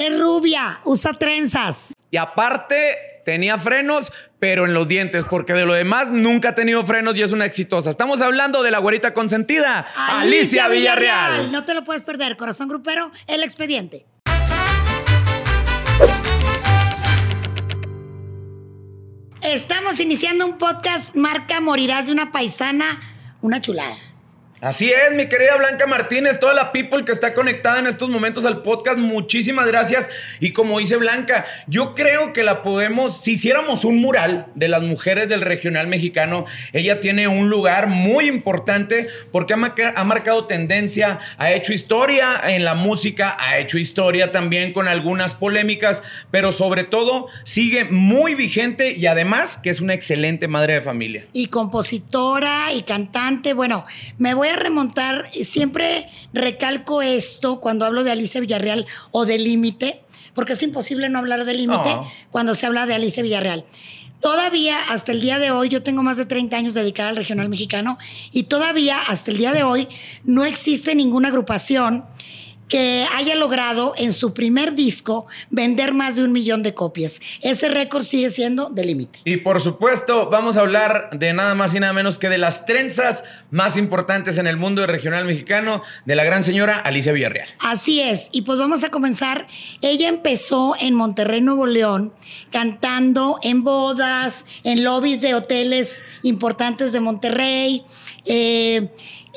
Es rubia, usa trenzas. Y aparte, tenía frenos, pero en los dientes, porque de lo demás nunca ha tenido frenos y es una exitosa. Estamos hablando de la güerita consentida, Alicia, Villarreal. No te lo puedes perder, corazón grupero, el expediente. Estamos iniciando un podcast marca Morirás de una paisana, una chulada. Así es, mi querida Blanca Martínez, toda la people que está conectada en estos momentos al podcast, muchísimas gracias. Y como dice Blanca, yo creo que la podemos, si hiciéramos un mural de las mujeres del regional mexicano, ella tiene un lugar muy importante porque ha, marcado tendencia, ha hecho historia en la música, ha hecho historia también con algunas polémicas, pero sobre todo sigue muy vigente y además que es una excelente madre de familia. Y compositora y cantante, bueno, me voy a remontar, siempre recalco esto cuando hablo de Alicia Villarreal o de Límite, porque es imposible no hablar de Límite cuando se habla de Alicia Villarreal. Todavía, hasta el día de hoy, yo tengo más de 30 años dedicada al regional mexicano y todavía, hasta el día de hoy, no existe ninguna agrupación que haya logrado en su primer disco vender más de un millón de copias. Ese récord sigue siendo de límite. Y por supuesto, vamos a hablar de nada más y nada menos que de las trenzas más importantes en el mundo regional mexicano de la gran señora Alicia Villarreal. Así es. Y pues vamos a comenzar. Ella empezó en Monterrey, Nuevo León, cantando en bodas, en lobbies de hoteles importantes de Monterrey. Eh,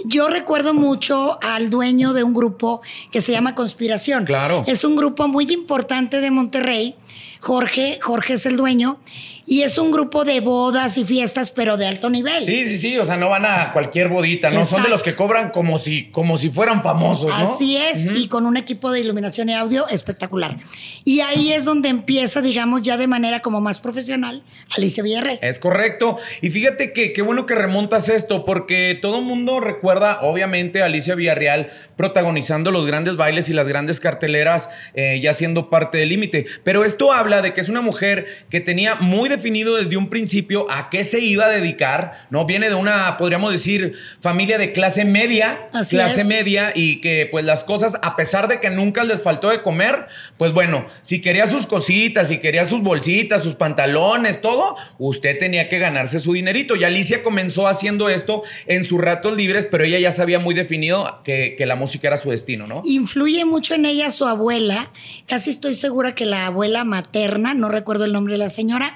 yo recuerdo mucho al dueño de un grupo que se llama Conspiración. Claro. Es un grupo muy importante de Monterrey. Jorge, Jorge es el dueño. Y es un grupo de bodas y fiestas, pero de alto nivel. Sí, sí, sí. O sea, no van a cualquier bodita, ¿no? Son de los que cobran como si, como si fueran famosos, ¿no? Así es, y con un equipo de iluminación y audio espectacular. Y ahí es donde empieza, digamos, ya de manera como más profesional, Alicia Villarreal. Es correcto. Y fíjate que qué bueno que remontas esto, porque todo el mundo recuerda, obviamente, a Alicia Villarreal protagonizando los grandes bailes y las grandes carteleras, eh, ya siendo parte del límite. Pero esto habla de que es una mujer que tenía muy definido desde un principio a qué se iba a dedicar, ¿no? Viene de una, podríamos decir, familia de clase media, clase media, y que pues las cosas, a pesar de que nunca les faltó de comer, pues bueno, si quería sus cositas, si quería sus bolsitas, sus pantalones, todo, usted tenía que ganarse su dinerito. Y Alicia comenzó haciendo esto en sus ratos libres, pero ella ya sabía muy definido que, que la música era su destino, ¿no? Influye mucho en ella su abuela, casi estoy segura que la abuela materna, no recuerdo el nombre de la señora,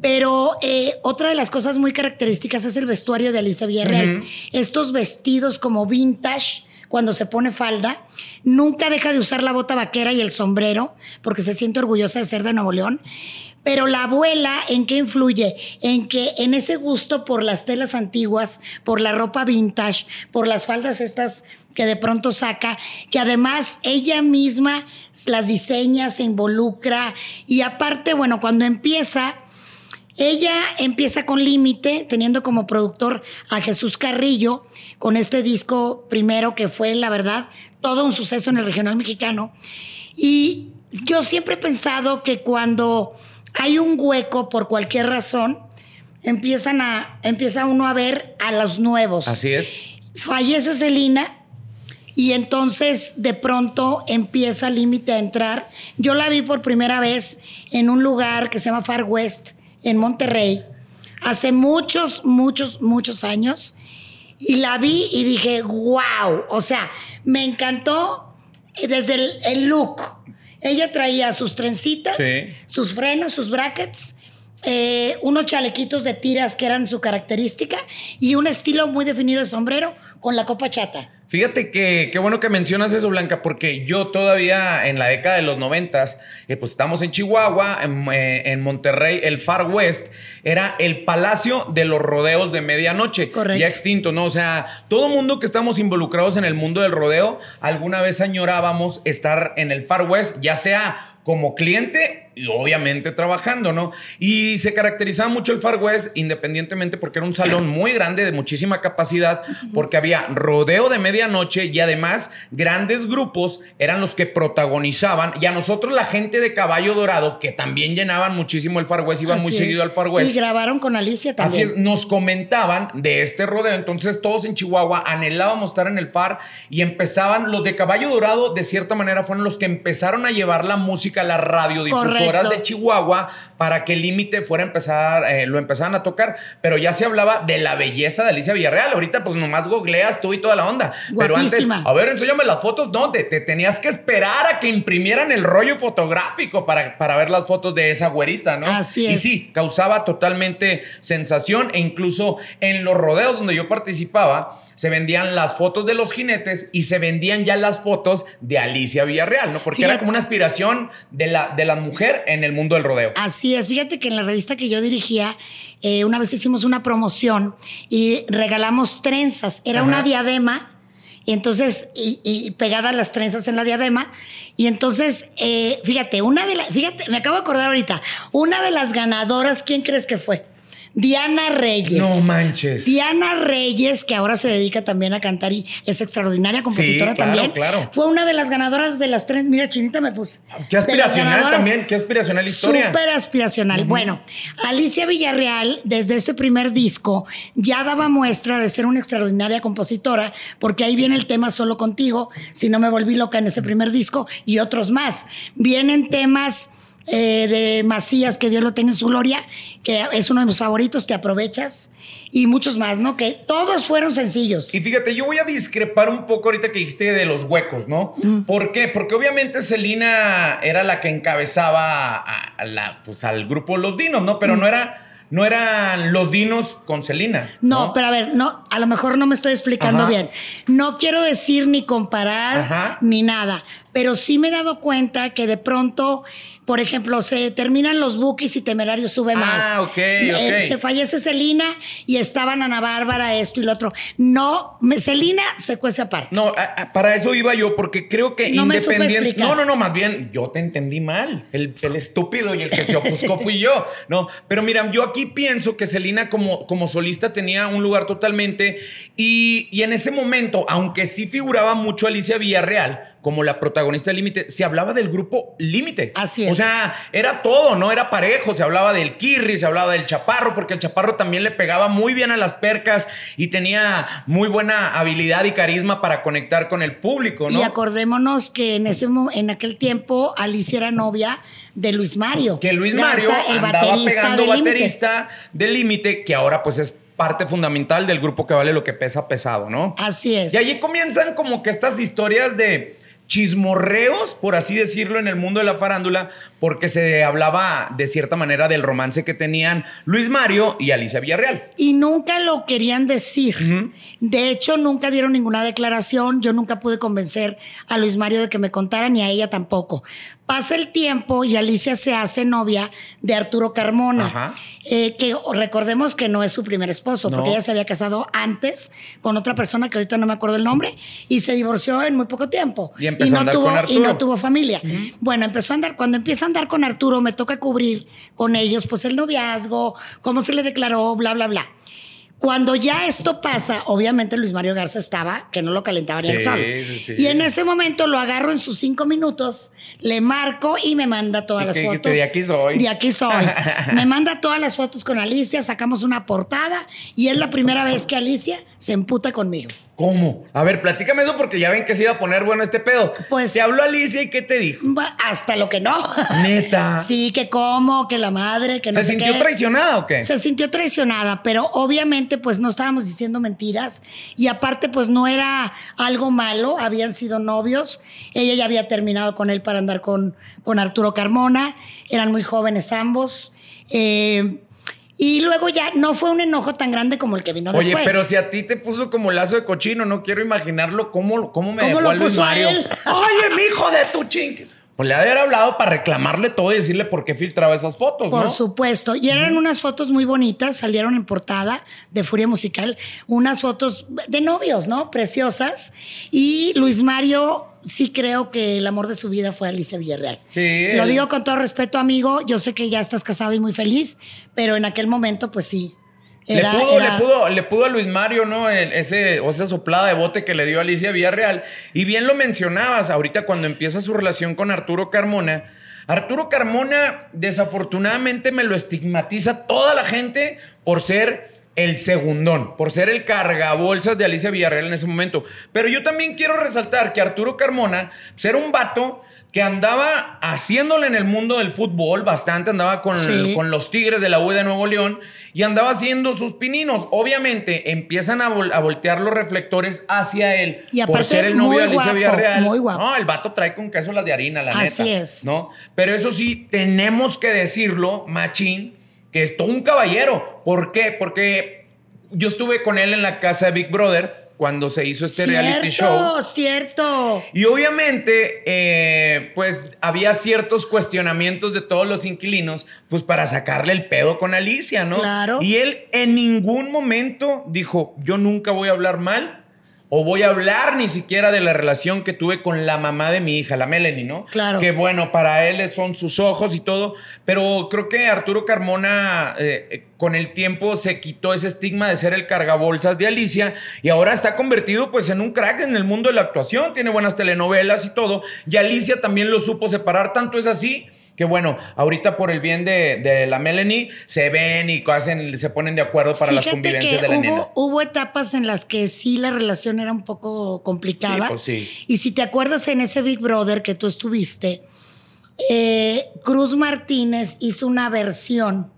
pero eh, otra de las cosas muy características es el vestuario de Alicia Villarreal. Estos vestidos como vintage, cuando se pone falda, nunca deja de usar la bota vaquera y el sombrero, porque se siente orgullosa de ser de Nuevo León. Pero la abuela, ¿en qué influye? En que en ese gusto por las telas antiguas, por la ropa vintage, por las faldas estas que de pronto saca, que además ella misma las diseña, se involucra y aparte, bueno, cuando empieza ella empieza con Límite, teniendo como productor a Jesús Carrillo, con este disco primero que fue, la verdad, todo un suceso en el regional mexicano. Y yo siempre he pensado que cuando hay un hueco por cualquier razón, empiezan a, empieza uno a ver a los nuevos. Así es. Fallece Celina y entonces de pronto empieza Límite a entrar. Yo la vi por primera vez en un lugar que se llama Far West en Monterrey hace muchos, muchos, muchos años y la vi y dije, wow, o sea, me encantó desde el, look. Ella traía sus trencitas, sus frenos, sus brackets, eh, unos chalequitos de tiras que eran su característica y un estilo muy definido de sombrero con la copa chata. Fíjate que qué bueno que mencionas eso, Blanca, porque yo todavía en la década de los noventas, eh, pues estamos en Chihuahua, eh, en, Monterrey, el Far West era el palacio de los rodeos de medianoche. Correcto. Ya extinto, ¿no? O sea, todo mundo que estamos involucrados en el mundo del rodeo, alguna vez añorábamos estar en el Far West, ya sea como cliente y obviamente trabajando, ¿no? Y se caracterizaba mucho el Far West independientemente porque era un salón muy grande de muchísima capacidad, porque había rodeo de medianoche y además grandes grupos eran los que protagonizaban y a nosotros la gente de Caballo Dorado, que también llenaban muchísimo el Far West, iban muy seguido al Far West. Y grabaron con Alicia también. Así es, nos comentaban de este rodeo, entonces todos en Chihuahua anhelábamos estar en el Far y empezaban, los de Caballo Dorado de cierta manera fueron los que empezaron a llevar la música a la radiodifusoras de Chihuahua para que el límite fuera a empezar, eh, lo empezaban a tocar, pero ya se hablaba de la belleza de Alicia Villarreal. Ahorita pues nomás googleas tú y toda la onda. Pero antes, a ver, enséñame las fotos. No, te, tenías que esperar a que imprimieran el rollo fotográfico para, para ver las fotos de esa güerita, ¿no? Así es. Y sí, causaba totalmente sensación e incluso en los rodeos donde yo participaba, se vendían las fotos de los jinetes y se vendían ya las fotos de Alicia Villarreal, ¿no? Porque era como una aspiración de la, de la mujer en el mundo del rodeo. Así es, fíjate que en la revista que yo dirigía, eh, una vez hicimos una promoción y regalamos trenzas, era una diadema. Y entonces, y, pegadas las trenzas en la diadema. Y entonces, eh, fíjate, una de las, fíjate, me acabo de acordar ahorita, una de las ganadoras, ¿quién crees que fue? Diana Reyes. No manches. Diana Reyes, que ahora se dedica también a cantar y es extraordinaria compositora también. Claro. Fue una de las ganadoras de las tres. Mira, Chinita me puse. Qué aspiracional también, qué aspiracional historia. Súper aspiracional. Bueno, Alicia Villarreal, desde ese primer disco, ya daba muestra de ser una extraordinaria compositora, porque ahí viene el tema Solo Contigo, si no me volví loca en ese primer disco, y otros más. Vienen temas eh, de Macías, que Dios lo tenga en su gloria, que es uno de mis favoritos, te aprovechas, y muchos más, ¿no? Que todos fueron sencillos. Y fíjate, yo voy a discrepar un poco ahorita que dijiste de los huecos, ¿no? Mm. ¿Por qué? Porque obviamente Celina era la que encabezaba a, la, pues, al grupo Los Dinos, ¿no? Pero mm. no era no eran los dinos con Celina. No, pero a ver, no, a lo mejor no me estoy explicando bien. No quiero decir ni comparar ni nada, pero sí me he dado cuenta que de pronto por ejemplo, se terminan los bookies y Temerario sube más. Ah, ok, eh, Se fallece Celina y estaban Ana Bárbara, esto y lo otro. No, Celina se cuece aparte. No, para eso iba yo, porque creo que no independiente. no, no, no, más bien yo te entendí mal. El, estúpido y el que se ofuscó fui yo. No, pero mira, yo aquí pienso que Celina como, como solista tenía un lugar totalmente. Y, y en ese momento, aunque sí figuraba mucho Alicia Villarreal, como la protagonista de Límite, se hablaba del grupo Límite. Así es. O sea, era todo, ¿no? Era parejo, se hablaba del Kirri, se hablaba del Chaparro, porque el Chaparro también le pegaba muy bien a las percas y tenía muy buena habilidad y carisma para conectar con el público, ¿no? Y acordémonos que en, ese, en aquel tiempo Alicia era novia de Luis Mario. Que Luis Mario el andaba pegando baterista de Límite, que ahora pues es parte fundamental del grupo que vale lo que pesa pesado, ¿no? Así es. Y allí comienzan como que estas historias de chismorreos, por así decirlo, en el mundo de la farándula, porque se hablaba de cierta manera del romance que tenían Luis Mario y Alicia Villarreal. Y nunca lo querían decir. De hecho, nunca dieron ninguna declaración. Yo nunca pude convencer a Luis Mario de que me contara, ni a ella tampoco. Pasa el tiempo y Alicia se hace novia de Arturo Carmona, eh, que recordemos que no es su primer esposo, porque ella se había casado antes con otra persona que ahorita no me acuerdo el nombre y se divorció en muy poco tiempo. Y, empezó no a andar tuvo, con Arturo. y no tuvo familia. Bueno, empezó a andar, cuando empieza a andar con Arturo, me toca cubrir con ellos, pues el noviazgo, cómo se le declaró, bla, bla, bla. Cuando ya esto pasa, obviamente Luis Mario Garza estaba, que no lo calentaba ni el sol. y en ese momento lo agarro en sus cinco minutos, le marco y me manda todas las fotos. De aquí soy. De aquí soy. me manda todas las fotos con Alicia, sacamos una portada y es la primera vez que Alicia se emputa conmigo. ¿Cómo? A ver, platícame eso porque ya ven que se iba a poner bueno este pedo. Pues. Te habló Alicia y ¿qué te dijo? Hasta lo que no. Neta. sí, que cómo, que la madre, que no ¿Se sintió traicionada o qué? Se sintió traicionada, pero obviamente, pues no estábamos diciendo mentiras. Y aparte, pues no era algo malo. Habían sido novios. Ella ya había terminado con él para andar con, con Arturo Carmona. Eran muy jóvenes ambos. Eh y luego ya no fue un enojo tan grande como el que vino después. Oye, pero si a ti te puso como lazo de cochino, no quiero imaginarlo cómo, cómo me ¿Cómo dejó lo Luis Mario. Oye, mi hijo de tu ching. Pues le ha de haber hablado para reclamarle todo y decirle por qué filtraba esas fotos, Por ¿no? supuesto. Y eran unas fotos muy bonitas, salieron en portada de Furia Musical, unas fotos de novios, ¿no? Preciosas. Y Luis Mario, sí creo que el amor de su vida fue Alicia Villarreal. Sí, Lo digo con todo respeto, amigo. Yo sé que ya estás casado y muy feliz, pero en aquel momento, pues sí. Era, le, pudo, era- le, pudo, le pudo a Luis Mario, ¿no? El- ese, o esa soplada de bote que le dio Alicia Villarreal. Y bien lo mencionabas, ahorita cuando empieza su relación con Arturo Carmona. Arturo Carmona, desafortunadamente, me lo estigmatiza toda la gente por ser el segundón, por ser el cargabolsas de Alicia Villarreal en ese momento. Pero yo también quiero resaltar que Arturo Carmona era un vato que andaba haciéndole en el mundo del fútbol bastante, andaba con, Sí. con los Tigres de la U de Nuevo León y andaba haciendo sus pininos. Obviamente empiezan a, vol- a voltear los reflectores hacia él Y por aparte, ser el novio de Alicia Villarreal. muy guapo. No, el vato trae con queso las de harina, la Así neta. es. ¿no? Pero eso sí, tenemos que decirlo, machín, que es todo un caballero. ¿Por qué? Porque yo estuve con él en la casa de Big Brother cuando se hizo este reality show. Cierto, cierto. Y obviamente, eh, pues había ciertos cuestionamientos de todos los inquilinos, pues para sacarle el pedo con Alicia, ¿no? Claro. Y él en ningún momento dijo, yo nunca voy a hablar mal o voy a hablar ni siquiera de la relación que tuve con la mamá de mi hija, la Melanie, ¿no? Claro. Que bueno, para él son sus ojos y todo, pero creo que Arturo Carmona eh, eh, con el tiempo se quitó ese estigma de ser el cargabolsas de Alicia y ahora está convertido pues en un crack en el mundo de la actuación, tiene buenas telenovelas y todo, y Alicia también lo supo separar, tanto es así que bueno, ahorita por el bien de, de la Melanie se ven y hacen, se ponen de acuerdo para las convivencias que de la nena. hubo, hubo etapas en las que sí la relación era un poco complicada. Sí, pues sí. Y si te acuerdas en ese Big Brother que tú estuviste, eh, Cruz Martínez hizo una versión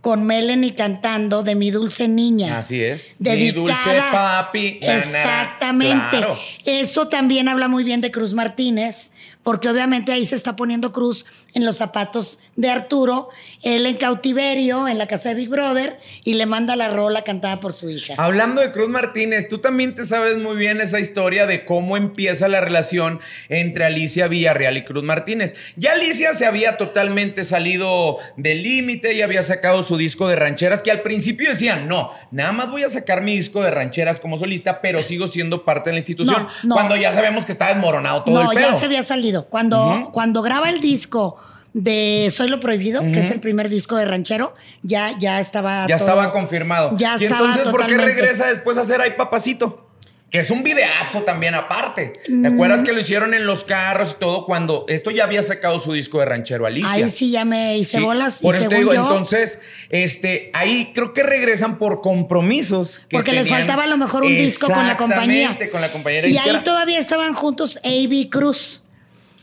Con Melanie cantando de Mi Dulce Niña. Así es. Dedicada. Mi dulce papi. Exactamente. Claro. Eso también habla muy bien de Cruz Martínez, porque obviamente ahí se está poniendo Cruz en los zapatos de Arturo, él en cautiverio en la casa de Big Brother y le manda la rola cantada por su hija. Hablando de Cruz Martínez, tú también te sabes muy bien esa historia de cómo empieza la relación entre Alicia Villarreal y Cruz Martínez. Ya Alicia se había totalmente salido del límite y había sacado su disco de rancheras, que al principio decían, no, nada más voy a sacar mi disco de rancheras como solista, pero sigo siendo parte de la institución. No, no. Cuando ya sabemos que está desmoronado todo no, el pedo. ya se había salido. Cuando, cuando graba el disco de Soy lo Prohibido, que es el primer disco de ranchero, ya, ya estaba. Ya todo- estaba confirmado. Ya y estaba entonces, ¿por qué regresa después a hacer Ay Papacito? Que es un videazo también aparte. ¿Te acuerdas que lo hicieron en los carros y todo cuando esto ya había sacado su disco de ranchero Alicia? Ahí sí ya me hice Sí, bolas. Por y eso te digo, yo, entonces, este, ahí creo que regresan por compromisos. que Porque les faltaba a lo mejor un disco con la compañía. Con la compañera Y ahí todavía estaban juntos A.B. Cruz,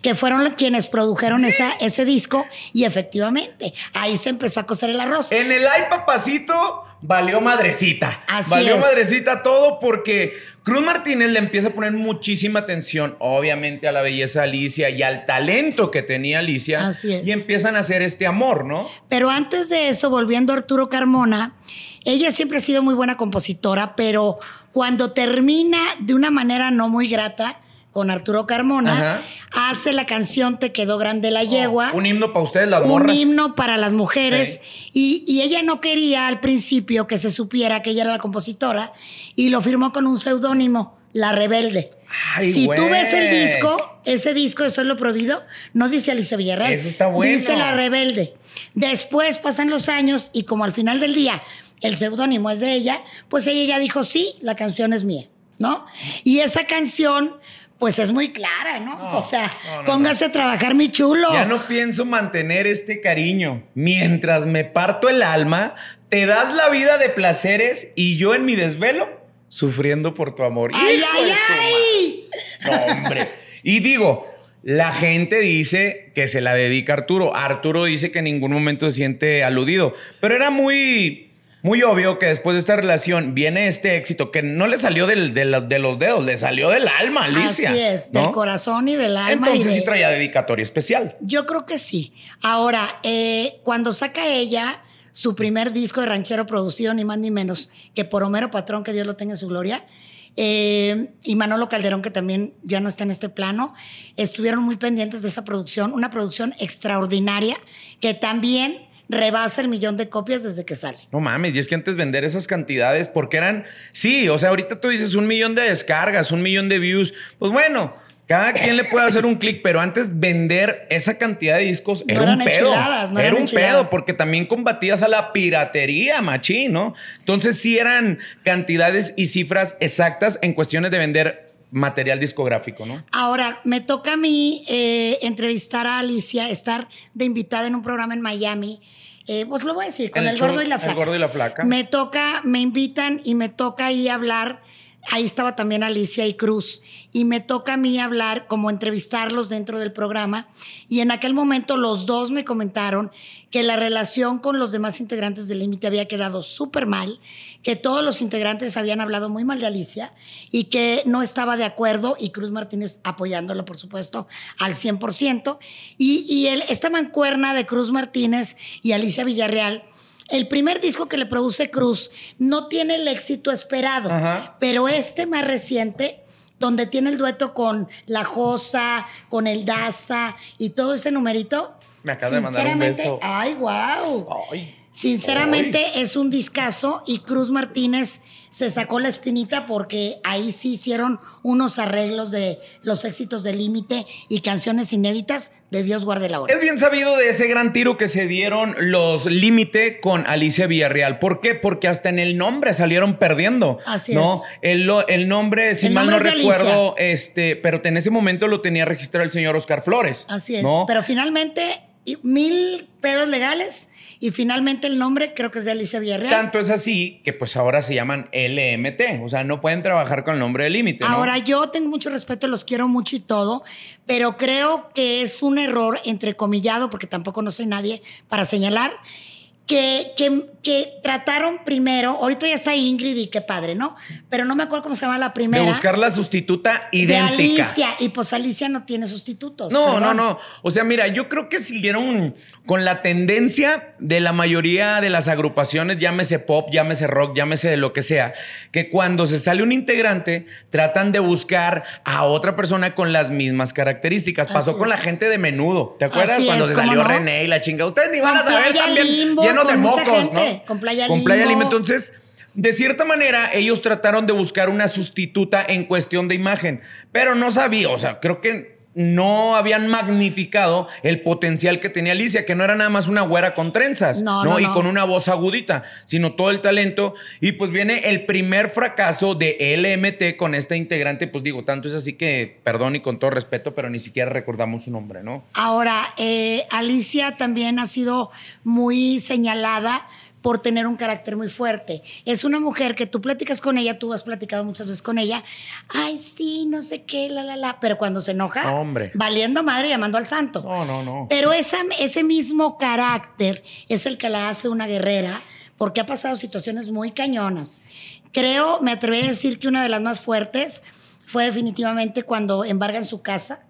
que fueron quienes produjeron esa, ese disco. Y efectivamente, ahí se empezó a cocer el arroz. En el ay papacito valió madrecita. Así valió es. madrecita todo porque Cruz Martínez le empieza a poner muchísima atención, obviamente, a la belleza de Alicia y al talento que tenía Alicia. Así es. Y empiezan a hacer este amor, ¿no? Pero antes de eso, volviendo a Arturo Carmona, ella siempre ha sido muy buena compositora, pero cuando termina de una manera no muy grata con Arturo Carmona, hace la canción Te quedó grande la yegua. Un himno para ustedes, las un morras. himno para las mujeres y, y ella no quería al principio que se supiera que ella era la compositora y lo firmó con un seudónimo, La Rebelde. Ay, si tú ves el disco, ese disco de Soy lo Prohibido, no dice Alicia Villarreal. Eso está bueno. Dice La Rebelde. Después pasan los años y como al final del día el seudónimo es de ella, pues ella ya dijo, sí, la canción es mía, ¿no? Y esa canción... Pues es muy clara, ¿no? No, o sea, no, no, póngase a trabajar mi chulo. Ya no pienso mantener este cariño. Mientras me parto el alma, te das la vida de placeres y yo en mi desvelo sufriendo por tu amor. ¡Ay, ¡Hijo ay, ay! No, hombre. Y digo, la gente dice que se la dedica a Arturo. Arturo dice que en ningún momento se siente aludido. Pero era muy, muy obvio que después de esta relación viene este éxito que no le salió del- de, la- de los dedos, le salió del alma, Alicia. Así es, ¿no? del corazón y del alma. y Entonces de- sí traía dedicatoria especial. Yo creo que sí. Ahora, eh, cuando saca ella su primer disco de ranchero producido, ni más ni menos que por Homero Patrón, que Dios lo tenga en su gloria, eh, y Manolo Calderón, que también ya no está en este plano, estuvieron muy pendientes de esa producción, una producción extraordinaria que también rebasa el millón de copias desde que sale. No mames, y es que antes vender esas cantidades, porque eran, sí, o sea, ahorita tú dices un millón de descargas, un millón de views, pues bueno, cada quien le puede hacer un clic, pero antes vender esa cantidad de discos era un pedo. era un pedo, porque también combatías a la piratería, machín, ¿no? Entonces sí eran cantidades y cifras exactas en cuestiones de vender material discográfico, ¿no? Ahora, me toca a mí eh, entrevistar a Alicia, estar de invitada en un programa en Miami. Eh, pues lo voy a decir, con el, gordo y la flaca. El gordo y la flaca. Me toca, me invitan y me toca ahí hablar ahí estaba también Alicia y Cruz, y me toca a mí hablar, como entrevistarlos dentro del programa, y en aquel momento los dos me comentaron que la relación con los demás integrantes del Límite había quedado súper mal, que todos los integrantes habían hablado muy mal de Alicia y que no estaba de acuerdo, y Cruz Martínez apoyándola, por supuesto, al 100%, y, y esta mancuerna de Cruz Martínez y Alicia Villarreal, el primer disco que le produce Cruz no tiene el éxito esperado, pero este más reciente, donde tiene el dueto con La Josa, con el Daza y todo ese numerito. Me acaba de mandar un beso. Ay, wow. Sinceramente es un discazo y Cruz Martínez se sacó la espinita porque ahí sí hicieron unos arreglos de los éxitos del límite y canciones inéditas de Dios guarde la hora. Es bien sabido de ese gran tiro que se dieron los límite con Alicia Villarreal. ¿Por qué? Porque hasta en el nombre salieron perdiendo. Así ¿no? es. El, el nombre, si mal no recuerdo, este, pero en ese momento lo tenía registrado el señor Oscar Flores. Así es. Pero finalmente, mil pedos legales y finalmente el nombre creo que es de Alicia Villarreal. Tanto es así que pues ahora se llaman LMT, o sea, no pueden trabajar con el nombre de límite. Ahora yo tengo mucho respeto, los quiero mucho y todo, pero creo que es un error entrecomillado, porque tampoco no soy nadie para señalar que, que, que, trataron primero, ahorita ya está Ingrid y qué padre, ¿no? Pero no me acuerdo cómo se llama la primera. De buscar la sustituta idéntica. De Alicia, y pues Alicia no tiene sustitutos. No, no, no. O sea, mira, yo creo que siguieron con la tendencia de la mayoría de las agrupaciones, llámese pop, llámese rock, llámese de lo que sea, que cuando se sale un integrante, tratan de buscar a otra persona con las mismas características. Pasó con la gente de menudo. ¿Te acuerdas? cuando se salió René y la chinga. Ustedes ni van a saber también de mocos, ¿no? Con Playa Con Playa Entonces, de cierta manera, ellos trataron de buscar una sustituta en cuestión de imagen, pero no sabía, o sea, creo que no habían magnificado el potencial que tenía Alicia, que no era nada más una güera con trenzas, ¿no? y con una voz agudita, sino todo el talento. Y pues viene el primer fracaso de LMT con esta integrante, pues digo, tanto es así que, perdón y con todo respeto, pero ni siquiera recordamos su nombre, ¿no? Ahora, eh, Alicia también ha sido muy señalada por tener un carácter muy fuerte. Es una mujer que tú platicas con ella, tú has platicado muchas veces con ella, ay, sí, no sé qué, la, la, la, pero cuando se enoja, Hombre. valiendo madre llamando al santo. No, no, no. Pero esa, ese mismo carácter es el que la hace una guerrera, porque ha pasado situaciones muy cañonas. Creo, me atrevería a decir que una de las más fuertes fue definitivamente cuando embargan su casa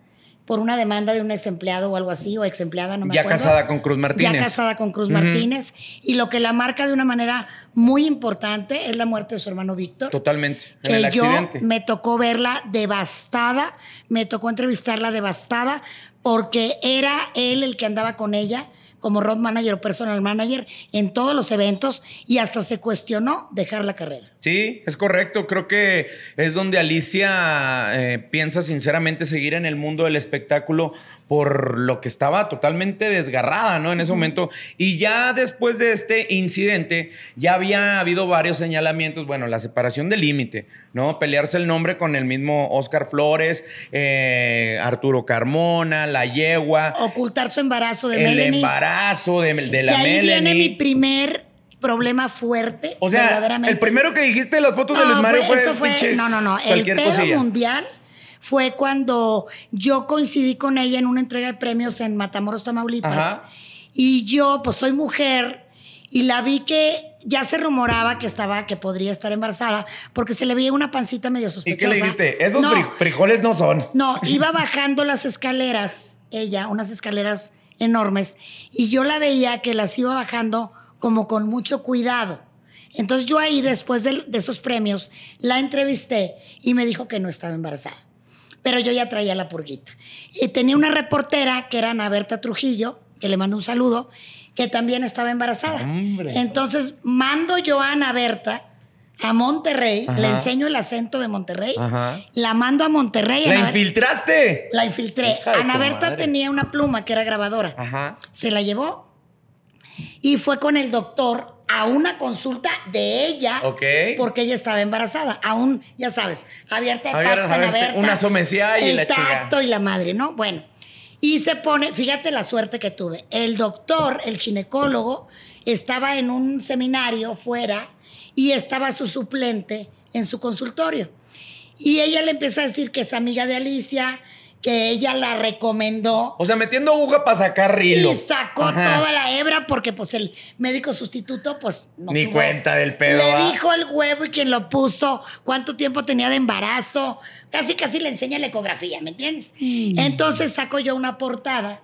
por una demanda de un ex empleado o algo así, o ex empleada, no me ya acuerdo. Ya casada con Cruz Martínez. Ya casada con Cruz Martínez. Y lo que la marca de una manera muy importante es la muerte de su hermano Víctor. Totalmente. En que el accidente. yo me tocó verla devastada, me tocó entrevistarla devastada, porque era él el que andaba con ella como road manager o personal manager en todos los eventos y hasta se cuestionó dejar la carrera. Sí, es correcto. Creo que es donde Alicia eh, piensa sinceramente seguir en el mundo del espectáculo por lo que estaba totalmente desgarrada, ¿no? En ese momento. Y ya después de este incidente, ya había habido varios señalamientos. Bueno, la separación del límite, ¿no? Pelearse el nombre con el mismo Oscar Flores, eh, Arturo Carmona, La Yegua. Ocultar su embarazo de el Melanie. El embarazo de, de la y ahí Melanie. viene mi primer problema fuerte. O sea, el primero que dijiste las fotos de Luis Mario fue, eso fue pinche No, no, no. El pedo cosilla. mundial fue cuando yo coincidí con ella en una entrega de premios en Matamoros, Tamaulipas. Ajá. Y yo, pues soy mujer y la vi que ya se rumoraba que estaba, que podría estar embarazada, porque se le veía una pancita medio sospechosa. ¿Y qué le dijiste? Esos No. fri- frijoles no son. No, iba bajando las escaleras, ella, unas escaleras enormes, y yo la veía que las iba bajando como con mucho cuidado. Entonces yo ahí, después de, de esos premios, la entrevisté y me dijo que no estaba embarazada. Pero yo ya traía la purguita. Y tenía una reportera que era Ana Berta Trujillo, que le mando un saludo, que también estaba embarazada. Hombre. Entonces mando yo a Ana Berta a Monterrey, Ajá. le enseño el acento de Monterrey, Ajá. la mando a Monterrey. ¡La Ana infiltraste! la infiltré. Hija Ana Berta madre. tenía una pluma que era grabadora. Ajá. Se la llevó y fue con el doctor a una consulta de ella porque ella estaba embarazada. Aún, ya sabes, abierta de Berta, una y el la tacto y la madre, ¿no? Bueno, y se pone, fíjate la suerte que tuve. El doctor, el ginecólogo, estaba en un seminario fuera y estaba su suplente en su consultorio. Y ella le empieza a decir que es amiga de Alicia, que ella la recomendó. O sea, metiendo aguja para sacar rilo. Y sacó Ajá. toda la hebra porque pues el médico sustituto pues no Ni tuvo- cuenta del pedo, Le ¿va? dijo el huevo y quien lo puso, cuánto tiempo tenía de embarazo. Casi casi le enseña la ecografía, ¿me entiendes? Mm. Entonces saco yo una portada.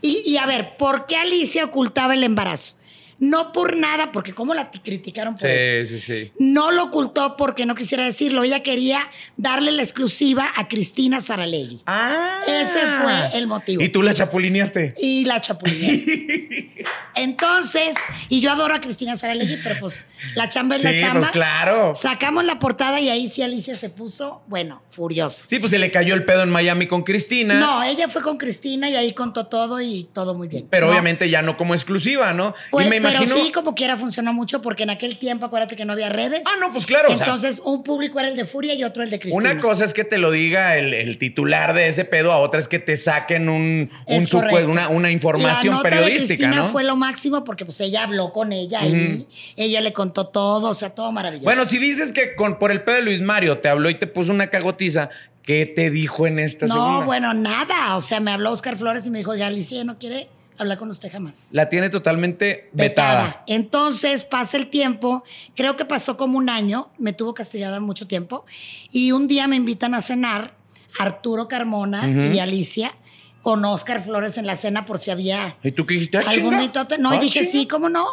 Y, y a ver, ¿por qué Alicia ocultaba el embarazo? No por nada, porque cómo la criticaron por eso. Sí, sí, sí. No lo ocultó porque no quisiera decirlo. Ella quería darle la exclusiva a Cristina Saralegui. Ah. Ese fue el motivo. ¿Y tú la chapulineaste? Y la chapulineé. Entonces, y yo adoro a Cristina Saralegui, pero pues la chamba es la Sí, chamba. pues claro. Sacamos la portada y ahí sí Alicia se puso, bueno, furiosa. Sí, pues se le cayó el pedo en Miami con Cristina. No, ella fue con Cristina y ahí contó todo y todo muy bien. Pero No, obviamente ya no como exclusiva, ¿no? pues, y me imagino. Pero sí, como quiera, funcionó mucho porque en aquel tiempo, acuérdate que no había redes. Ah, no, pues claro, o sea- Entonces, un público era el de Furia y otro el de Cristina. Una cosa es que te lo diga el, el titular de ese pedo, a otra es que te saquen un, un una, una información la nota periodística, de Cristina ¿no? fue lo máximo porque pues ella habló con ella y ella le contó todo, o sea, todo maravilloso. Bueno, si dices que con, por el pedo de Luis Mario te habló y te puso una cagotiza, ¿qué te dijo en esta no, segunda? bueno, nada. O sea, me habló Oscar Flores y me dijo, oiga, Alicia no quiere hablar con usted jamás. La tiene totalmente vetada. Entonces pasa el tiempo, creo que pasó como un año, me tuvo castigada mucho tiempo, y un día me invitan a cenar Arturo Carmona y Alicia con Oscar Flores en la cena por si había ¿Y tú qué dijiste? Ah, algún. No, Ah, y dije, chinga. sí, ¿cómo no?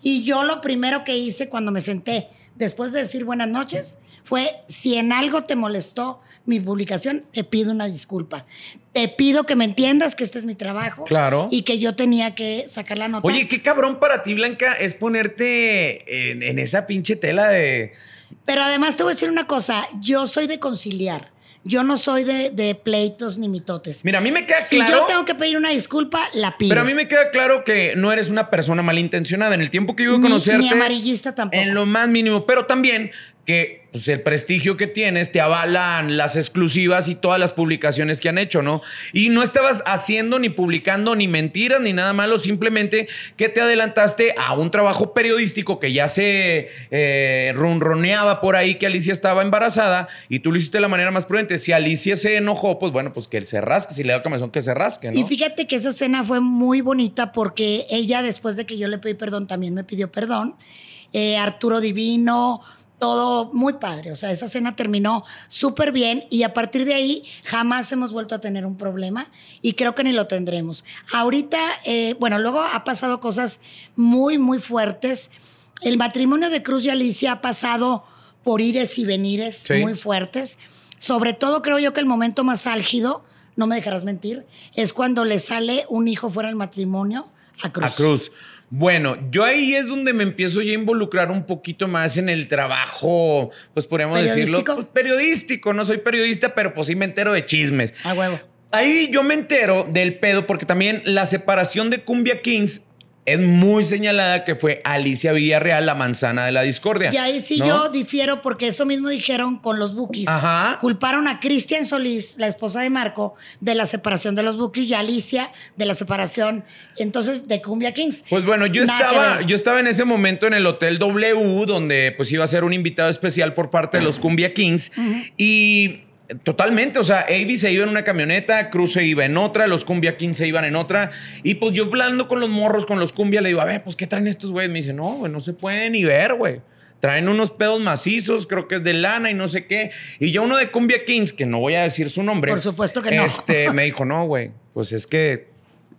Y yo lo primero que hice cuando me senté, después de decir buenas noches, fue, si en algo te molestó mi publicación, te pido una disculpa. Te pido que me entiendas que este es mi trabajo. Claro. Y que yo tenía que sacar la nota. Oye, qué cabrón para ti, Blanca, es ponerte en, en esa pinche tela de. Pero además te voy a decir una cosa, yo soy de conciliar. Yo no soy de, de pleitos ni mitotes. Mira, a mí me queda si claro. yo tengo que pedir una disculpa, la pido. Pero a mí me queda claro que no eres una persona malintencionada. En el tiempo que yo Ni- conocerte. ni amarillista tampoco. En lo más mínimo. Pero también que pues, el prestigio que tienes te avalan las exclusivas y todas las publicaciones que han hecho, ¿no? Y no estabas haciendo ni publicando ni mentiras ni nada malo, simplemente que te adelantaste a un trabajo periodístico que ya se eh, ronroneaba por ahí que Alicia estaba embarazada y tú lo hiciste de la manera más prudente. Si Alicia se enojó, pues bueno, pues que él se rasque. Si le da comezón, que se rasque, ¿no? Y fíjate que esa cena fue muy bonita porque ella, después de que yo le pedí perdón, también me pidió perdón. Eh, Arturo Divino, todo muy padre. O sea, esa cena terminó súper bien y a partir de ahí jamás hemos vuelto a tener un problema y creo que ni lo tendremos. Ahorita, eh, bueno, luego ha pasado cosas muy, muy fuertes. El matrimonio de Cruz y Alicia ha pasado por ires y venires Sí. muy fuertes. Sobre todo creo yo que el momento más álgido, no me dejarás mentir, es cuando le sale un hijo fuera del matrimonio a Cruz. A Cruz. Bueno, yo ahí es donde me empiezo ya a involucrar un poquito más en el trabajo, pues podríamos decirlo, ¿Periodístico? pues, periodístico. No soy periodista, pero pues sí me entero de chismes. A huevo. Ahí yo me entero del pedo porque también la separación de Cumbia Kings es muy señalada que fue Alicia Villarreal, la manzana de la discordia. Y ahí sí ¿no? yo difiero porque eso mismo dijeron con los Bookies. Ajá. Culparon a Cristian Solís, la esposa de Marco, de la separación de los Bookies y a Alicia de la separación, entonces, de Cumbia Kings. Pues bueno, yo Nada estaba, yo estaba en ese momento en el Hotel W, donde pues iba a ser un invitado especial por parte de los Cumbia Kings. Y totalmente, o sea, Avi se iba en una camioneta, Cruz se iba en otra, los Cumbia Kings se iban en otra. Y pues yo hablando con los morros, con los Cumbia, le digo, a ver, pues ¿qué traen estos güeyes? Me dice, no, güey, no se puede ni ver, güey. Traen unos pedos macizos, creo que es de lana y no sé qué. Y yo uno de Cumbia Kings, que no voy a decir su nombre. Por supuesto que no. Este, me dijo, no, güey, pues es que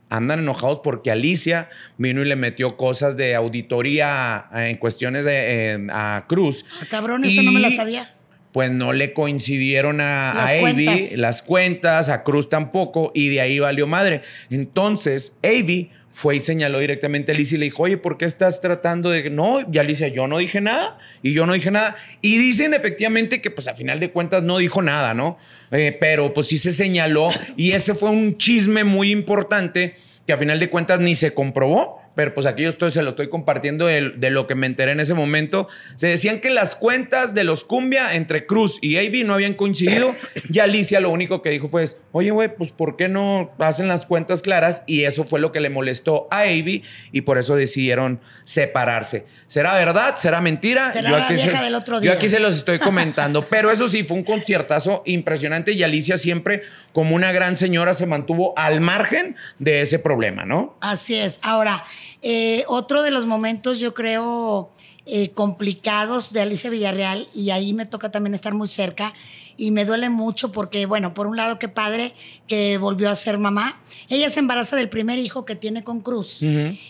andan enojados porque Alicia vino y le metió cosas de auditoría en cuestiones de a Cruz. Ah, cabrón, eso no me la sabía. Pues no le coincidieron a, a Avi las cuentas, a Cruz tampoco, y de ahí valió madre. Entonces, Avi fue y señaló directamente a Alicia y le dijo, oye, ¿por qué estás tratando de...? No, y Alicia, yo no dije nada, y yo no dije nada. Y dicen efectivamente que pues a final de cuentas no dijo nada, ¿no? Eh, pero pues sí se señaló y ese fue un chisme muy importante que a final de cuentas ni se comprobó, pero pues aquí yo estoy, se lo estoy compartiendo de, de, lo que me enteré en ese momento. Se decían que las cuentas de los Cumbia entre Cruz y Avi no habían coincidido y Alicia lo único que dijo fue, oye, güey, pues ¿por qué no hacen las cuentas claras? Y eso fue lo que le molestó a Avi y por eso decidieron separarse. ¿Será verdad? ¿Será mentira? ¿Será yo, aquí la vieja se, del otro día? yo aquí se los estoy comentando, pero eso sí, fue un conciertazo impresionante y Alicia siempre, como una gran señora, se mantuvo al margen de ese problema, ¿no? Así es. Ahora, eh, otro de los momentos, yo creo, eh, complicados de Alicia Villarreal, y ahí me toca también estar muy cerca, y me duele mucho porque, bueno, por un lado, qué padre que volvió a ser mamá. Ella se embaraza del primer hijo que tiene con Cruz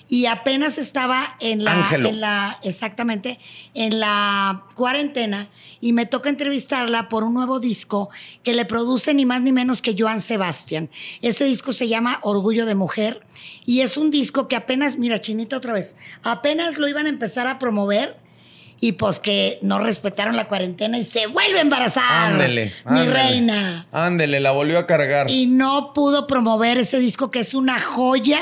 y apenas estaba en la, en la, exactamente, en la cuarentena y me toca entrevistarla por un nuevo disco que le produce ni más ni menos que Joan Sebastián. Ese disco se llama Orgullo de Mujer y es un disco que apenas, mira, Chinita otra vez, apenas lo iban a empezar a promover y pues que no respetaron la cuarentena y se vuelve a embarazar. Ándele. Mi reina. Ándele, la volvió a cargar. Y no pudo promover ese disco que es una joya.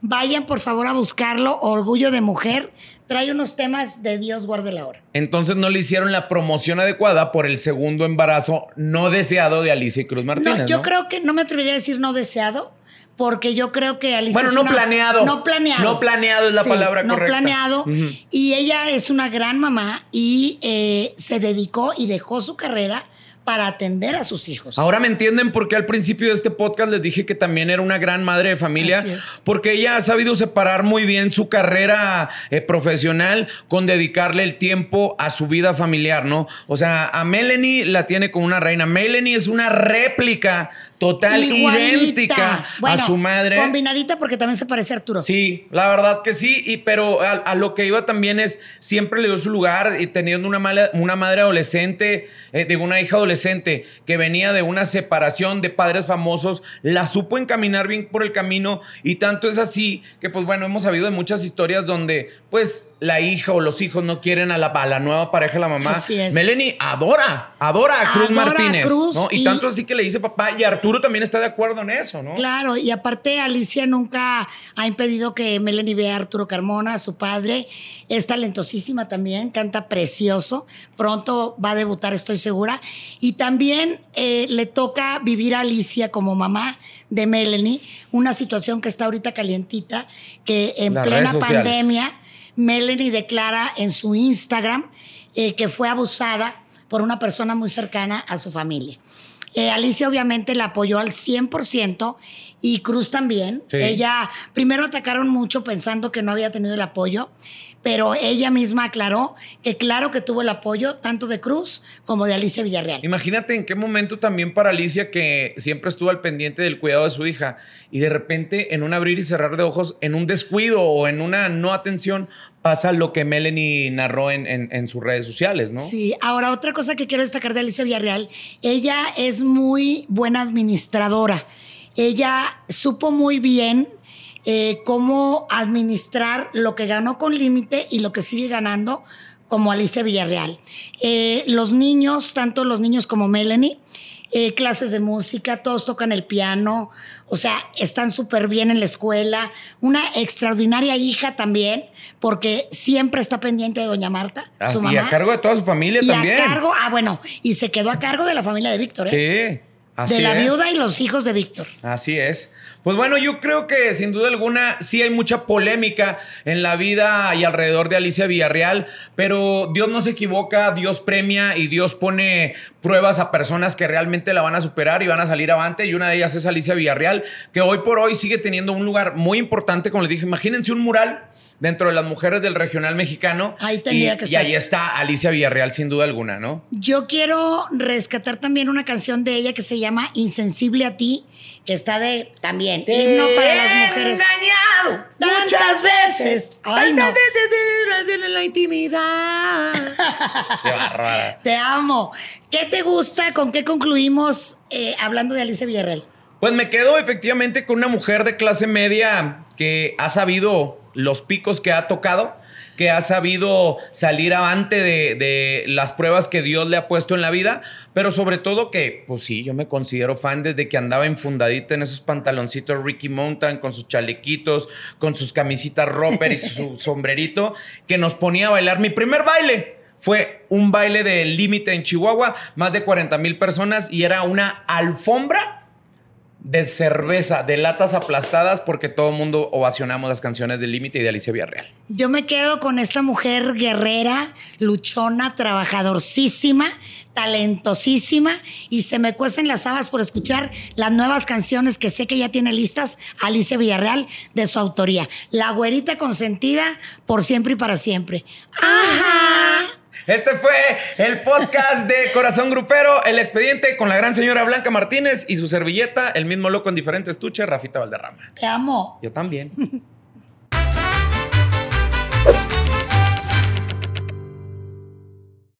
Vayan por favor a buscarlo, Orgullo de Mujer. Trae unos temas de Dios guarde la hora. Entonces no le hicieron la promoción adecuada por el segundo embarazo no deseado de Alicia Cruz Martínez. No, yo creo que no me atrevería a decir no deseado, porque yo creo que Alicia. Bueno, no planeado. No planeado. No planeado es la palabra no correcta. No planeado. Y ella es una gran mamá y eh, se dedicó y dejó su carrera para atender a sus hijos. Ahora me entienden por qué al principio de este podcast les dije que también era una gran madre de familia, porque ella ha sabido separar muy bien su carrera eh, profesional con dedicarle el tiempo a su vida familiar, ¿no? O sea, a Melanie la tiene como una reina. Melanie es una réplica total, idéntica a su madre. Combinadita porque también se parece a Arturo. Sí, la verdad que sí, y, pero a, lo que iba también es, siempre le dio su lugar y teniendo una, una madre adolescente, eh, digo, una hija adolescente que venía de una separación de padres famosos, la supo encaminar bien por el camino y tanto es así que pues bueno, hemos sabido de muchas historias donde pues la hija o los hijos no quieren a la, a la nueva pareja de la mamá. Así es. Melanie adora, adora a Cruz Adora a Martínez. Cruz ¿no? y, y- tanto así que le dice papá y Arturo también está de acuerdo en eso, ¿no? Claro, y aparte Alicia nunca ha impedido que Melanie vea a Arturo Carmona, su padre. Es talentosísima también, canta precioso. Pronto va a debutar, estoy segura. Y también eh, le toca vivir a Alicia como mamá de Melanie, una situación que está ahorita calientita, que en Las plena pandemia, Melanie declara en su Instagram eh, que fue abusada por una persona muy cercana a su familia. Eh, Alicia obviamente la apoyó al 100% y Cruz también. Sí. Ella, primero atacaron mucho pensando que no había tenido el apoyo, pero ella misma aclaró que claro que tuvo el apoyo tanto de Cruz como de Alicia Villarreal. Imagínate en qué momento también para Alicia, que siempre estuvo al pendiente del cuidado de su hija, y de repente en un abrir y cerrar de ojos, en un descuido o en una no atención, pasa lo que Melanie narró en, en- en sus redes sociales, ¿no? Sí, ahora otra cosa que quiero destacar de Alicia Villarreal, ella es muy buena administradora. Ella supo muy bien eh, cómo administrar lo que ganó con límite y lo que sigue ganando como Alicia Villarreal. Eh, los niños, tanto los niños como Melanie, eh, clases de música, todos tocan el piano, o sea, están súper bien en la escuela. Una extraordinaria hija también, porque siempre está pendiente de Doña Marta, Ah, su y mamá. a cargo de toda su familia Y también. a cargo, ah, bueno, y se quedó a cargo de la familia de Víctor, ¿eh? Sí, así de la es. viuda y los hijos de Víctor. Así es. Pues bueno, yo creo que sin duda alguna sí hay mucha polémica en la vida y alrededor de Alicia Villarreal, pero Dios no se equivoca, Dios premia y Dios pone pruebas a personas que realmente la van a superar y van a salir avante y una de ellas es Alicia Villarreal, que hoy por hoy sigue teniendo un lugar muy importante, como les dije, imagínense un mural dentro de las mujeres del regional mexicano Ahí tendría y, que y estar. ahí está Alicia Villarreal sin duda alguna, ¿no? Yo quiero rescatar también una canción de ella que se llama Insensible a ti, que está de también himno para las mujeres. engañado Tantas veces. Ay, no. Veces en la intimidad. Qué bárbara. Te amo. ¿Qué te gusta? ¿Con qué concluimos eh, hablando de Alicia Villarreal? Pues me quedo efectivamente con una mujer de clase media que ha sabido los picos que ha tocado, que ha sabido salir avante de, de las pruebas que Dios le ha puesto en la vida, pero sobre todo que, pues sí, yo me considero fan desde que andaba enfundadita en esos pantaloncitos Ricky Mountain, con sus chalequitos, con sus camisitas roper y su sombrerito, que nos ponía a bailar. Mi primer baile fue un baile de límite en Chihuahua, más de 40 mil personas y era una alfombra de cerveza, de latas aplastadas, porque todo el mundo ovacionamos las canciones de Límite y de Alicia Villarreal. Yo me quedo con esta mujer guerrera, luchona, trabajadorcísima, talentosísima y se me cuecen las habas por escuchar las nuevas canciones que sé que ya tiene listas Alicia Villarreal de su autoría. La güerita consentida por siempre y para siempre. Ajá. Este fue el podcast de Corazón Grupero, el expediente con la gran señora Blanca Martínez y su servilleta, el mismo loco en diferentes tuches, Rafita Valderrama. Te amo. Yo también.